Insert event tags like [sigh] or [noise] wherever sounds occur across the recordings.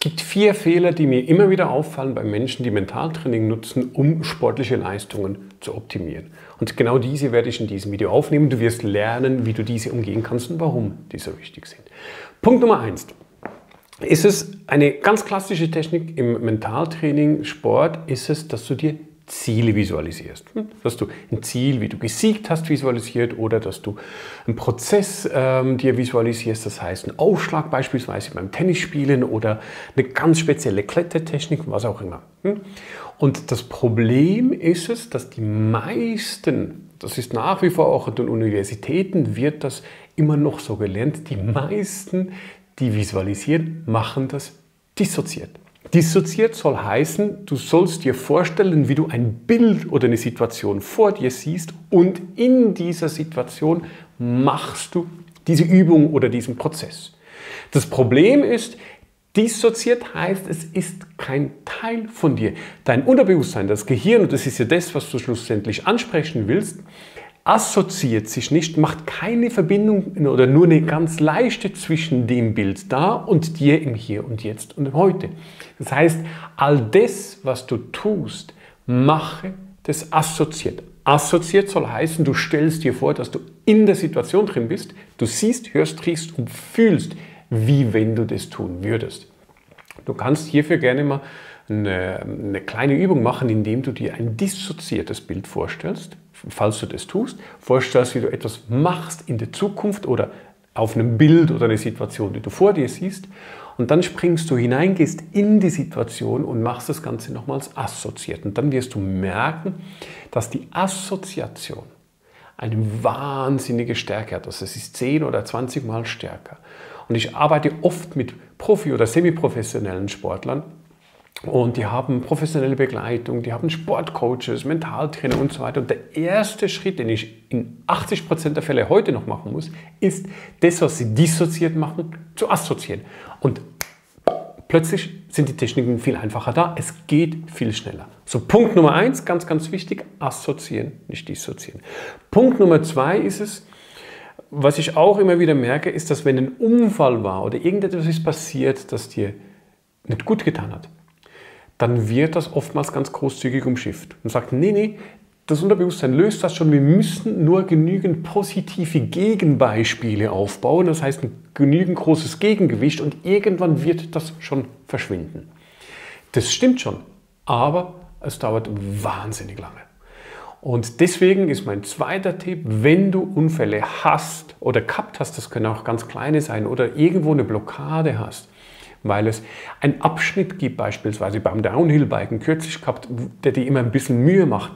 gibt vier Fehler, die mir immer wieder auffallen bei Menschen, die Mentaltraining nutzen, um sportliche Leistungen zu optimieren. Und genau diese werde ich in diesem Video aufnehmen. Du wirst lernen, wie du diese umgehen kannst und warum die so wichtig sind. Punkt Nummer eins. Ist es eine ganz klassische Technik im Mentaltraining, Sport, ist es, dass du dir Ziele visualisierst. Hm? Dass du ein Ziel, wie du gesiegt hast, visualisiert oder dass du einen Prozess ähm, dir visualisierst, das heißt einen Aufschlag beispielsweise beim Tennisspielen oder eine ganz spezielle Klettertechnik, was auch immer. Hm? Und das Problem ist es, dass die meisten, das ist nach wie vor auch an den Universitäten, wird das immer noch so gelernt, die meisten, die visualisieren, machen das dissoziiert. Dissoziiert soll heißen, du sollst dir vorstellen, wie du ein Bild oder eine Situation vor dir siehst und in dieser Situation machst du diese Übung oder diesen Prozess. Das Problem ist, dissoziiert heißt, es ist kein Teil von dir. Dein Unterbewusstsein, das Gehirn, und das ist ja das, was du schlussendlich ansprechen willst, assoziiert sich nicht, macht keine Verbindung oder nur eine ganz leichte zwischen dem Bild da und dir im Hier und Jetzt und heute. Das heißt, all das, was du tust, mache das assoziiert. Assoziiert soll heißen, du stellst dir vor, dass du in der Situation drin bist, du siehst, hörst, riechst und fühlst, wie wenn du das tun würdest. Du kannst hierfür gerne mal eine, eine kleine Übung machen, indem du dir ein dissoziiertes Bild vorstellst falls du das tust, vorstellst, wie du etwas machst in der Zukunft oder auf einem Bild oder eine Situation, die du vor dir siehst. Und dann springst du hinein, gehst in die Situation und machst das Ganze nochmals assoziiert. Und dann wirst du merken, dass die Assoziation eine wahnsinnige Stärke hat. Also es ist 10 oder 20 Mal stärker. Und ich arbeite oft mit Profi- oder semiprofessionellen Sportlern, und die haben professionelle Begleitung, die haben Sportcoaches, Mentaltrainer und so weiter. Und der erste Schritt, den ich in 80 Prozent der Fälle heute noch machen muss, ist, das, was sie dissoziiert machen, zu assoziieren. Und plötzlich sind die Techniken viel einfacher da. Es geht viel schneller. So, Punkt Nummer eins, ganz, ganz wichtig, assoziieren, nicht dissoziieren. Punkt Nummer zwei ist es, was ich auch immer wieder merke, ist, dass wenn ein Unfall war oder irgendetwas ist passiert, das dir nicht gut getan hat, dann wird das oftmals ganz großzügig umschifft und sagt, nee, nee, das Unterbewusstsein löst das schon, wir müssen nur genügend positive Gegenbeispiele aufbauen, das heißt ein genügend großes Gegengewicht und irgendwann wird das schon verschwinden. Das stimmt schon, aber es dauert wahnsinnig lange. Und deswegen ist mein zweiter Tipp, wenn du Unfälle hast oder gehabt hast, das können auch ganz kleine sein, oder irgendwo eine Blockade hast, weil es einen Abschnitt gibt, beispielsweise beim Downhill-Biken, kürzlich gehabt, der dir immer ein bisschen Mühe macht.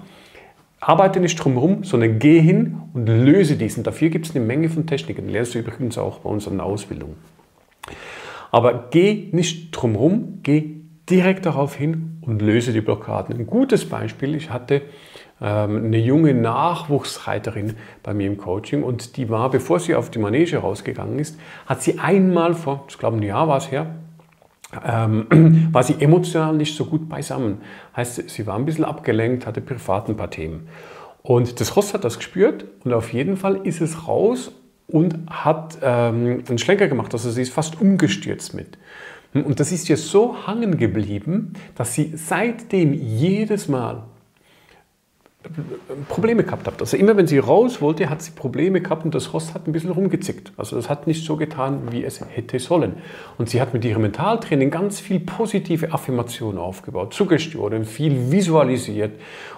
Arbeite nicht drumherum, sondern geh hin und löse diesen. Dafür gibt es eine Menge von Techniken. Lernst du übrigens auch bei unseren Ausbildungen. Aber geh nicht drumherum, geh direkt darauf hin und löse die Blockaden. Ein gutes Beispiel, ich hatte ähm, eine junge Nachwuchsreiterin bei mir im Coaching und die war, bevor sie auf die Manege rausgegangen ist, hat sie einmal vor, ich glaube ein Jahr war es her, ähm, [clears throat] war sie emotional nicht so gut beisammen. Heißt, sie war ein bisschen abgelenkt, hatte privat ein paar Themen. Und das Ross hat das gespürt und auf jeden Fall ist es raus und hat ähm, einen Schlenker gemacht. Also sie ist fast umgestürzt mit. Und das ist ihr so hangen geblieben, dass sie seitdem jedes Mal, Probleme gehabt habt. Also immer wenn sie raus wollte, hat sie Probleme gehabt und das Rost hat ein bisschen rumgezickt. Also das hat nicht so getan, wie es hätte sollen. Und sie hat mit ihrem Mentaltraining ganz viel positive Affirmationen aufgebaut, Suggestionen, viel visualisiert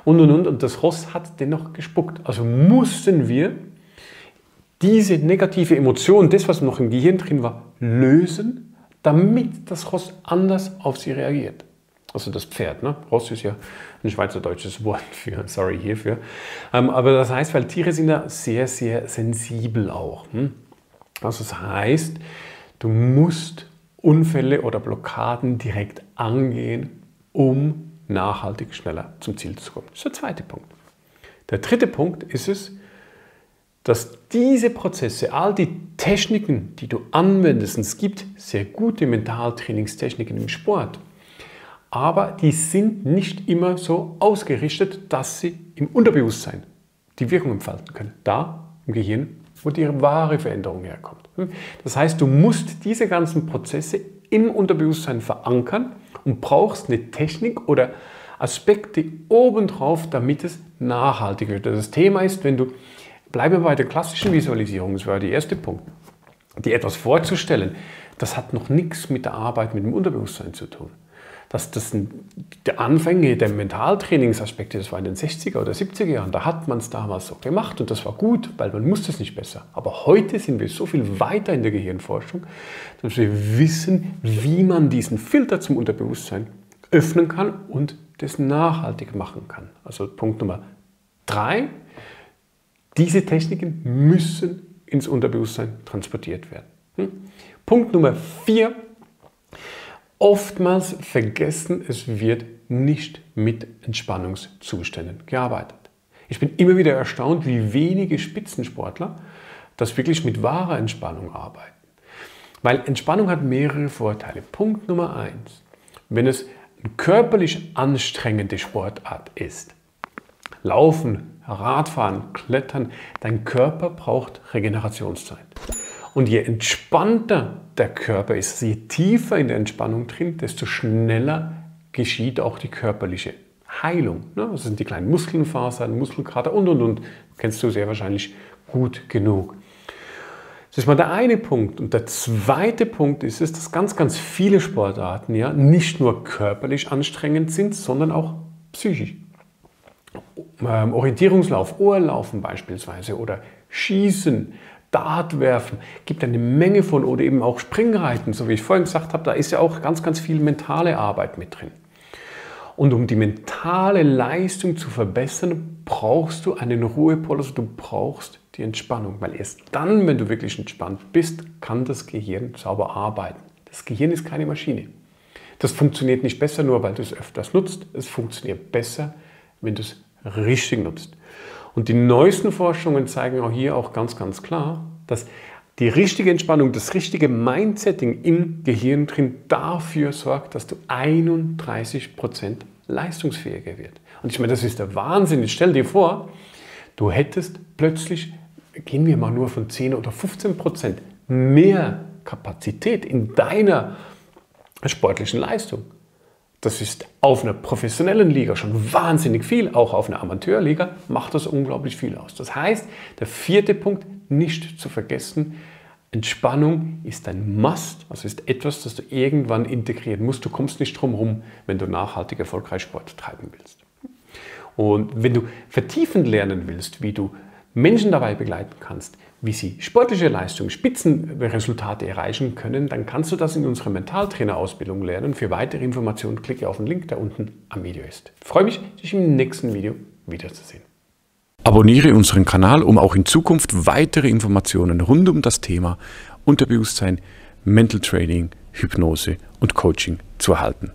und und und. Und das Rost hat dennoch gespuckt. Also mussten wir diese negative Emotion, das was noch im Gehirn drin war, lösen, damit das Rost anders auf sie reagiert also das Pferd. Ne? Ross ist ja ein schweizerdeutsches [laughs] Wort für, sorry hierfür. Ähm, aber das heißt, weil Tiere sind ja sehr, sehr sensibel auch. Hm? Also das heißt, du musst Unfälle oder Blockaden direkt angehen, um nachhaltig schneller zum Ziel zu kommen. Das ist der zweite Punkt. Der dritte Punkt ist es, dass diese Prozesse, all die Techniken, die du anwendest, und es gibt sehr gute Mentaltrainingstechniken im Sport, aber die sind nicht immer so ausgerichtet, dass sie im Unterbewusstsein die Wirkung entfalten können. Da im Gehirn, wo die wahre Veränderung herkommt. Das heißt, du musst diese ganzen Prozesse im Unterbewusstsein verankern und brauchst eine Technik oder Aspekte obendrauf, damit es nachhaltig wird. Das Thema ist, wenn du, bleibe bei der klassischen Visualisierung, das war der erste Punkt, dir etwas vorzustellen, das hat noch nichts mit der Arbeit mit dem Unterbewusstsein zu tun. Dass das ein, der Anfänge der Mentaltrainingsaspekte, das war in den 60er oder 70er Jahren, da hat man es damals so gemacht und das war gut, weil man musste es nicht besser. Aber heute sind wir so viel weiter in der Gehirnforschung, dass wir wissen, wie man diesen Filter zum Unterbewusstsein öffnen kann und das nachhaltig machen kann. Also Punkt Nummer drei, diese Techniken müssen ins Unterbewusstsein transportiert werden. Hm? Punkt Nummer vier, oftmals vergessen, es wird nicht mit Entspannungszuständen gearbeitet. Ich bin immer wieder erstaunt, wie wenige Spitzensportler das wirklich mit wahrer Entspannung arbeiten. Weil Entspannung hat mehrere Vorteile. Punkt Nummer eins, wenn es eine körperlich anstrengende Sportart ist, Laufen, Radfahren, Klettern, dein Körper braucht Regenerationszeit. Und je entspannter der Körper ist, je tiefer in der Entspannung drin, desto schneller geschieht auch die körperliche Heilung. Ne? Das sind die kleinen Muskelfasern, Muskelkater und und und. Kennst du sehr wahrscheinlich gut genug. Das ist mal der eine Punkt. Und der zweite Punkt ist es, dass ganz, ganz viele Sportarten ja nicht nur körperlich anstrengend sind, sondern auch psychisch. Ähm, Orientierungslauf, Ohrlaufen beispielsweise oder Schießen, Dartwerfen, gibt eine Menge von oder eben auch Springreiten, so wie ich vorhin gesagt habe, da ist ja auch ganz, ganz viel mentale Arbeit mit drin. Und um die mentale Leistung zu verbessern, brauchst du einen Ruhepol, also du brauchst die Entspannung, weil erst dann, wenn du wirklich entspannt bist, kann das Gehirn sauber arbeiten. Das Gehirn ist keine Maschine. Das funktioniert nicht besser nur, weil du es öfters nutzt. Es funktioniert besser, wenn du es richtig nutzt. Und die neuesten Forschungen zeigen auch hier auch ganz, ganz klar, dass die richtige Entspannung, das richtige Mindsetting im Gehirn drin dafür sorgt, dass du 31% leistungsfähiger wird. Und ich meine, das ist der Wahnsinn. Ich stell dir vor, du hättest plötzlich, gehen wir mal nur von 10 oder 15% mehr Kapazität in deiner sportlichen Leistung. Das ist auf einer professionellen Liga schon wahnsinnig viel, auch auf einer Amateurliga macht das unglaublich viel aus. Das heißt, der vierte Punkt, nicht zu vergessen, Entspannung ist ein Must, also ist etwas, das du irgendwann integrieren musst. Du kommst nicht drum herum, wenn du nachhaltig erfolgreich Sport treiben willst. Und wenn du vertiefend lernen willst, wie du Menschen dabei begleiten kannst, wie sie sportliche Leistung, Spitzenresultate erreichen können, dann kannst du das in unserer Mentaltrainerausbildung lernen. Für weitere Informationen klicke auf den Link, der unten am Video ist. Ich freue mich, dich im nächsten Video wiederzusehen. Abonniere unseren Kanal, um auch in Zukunft weitere Informationen rund um das Thema Unterbewusstsein, Mental Training, Hypnose und Coaching zu erhalten.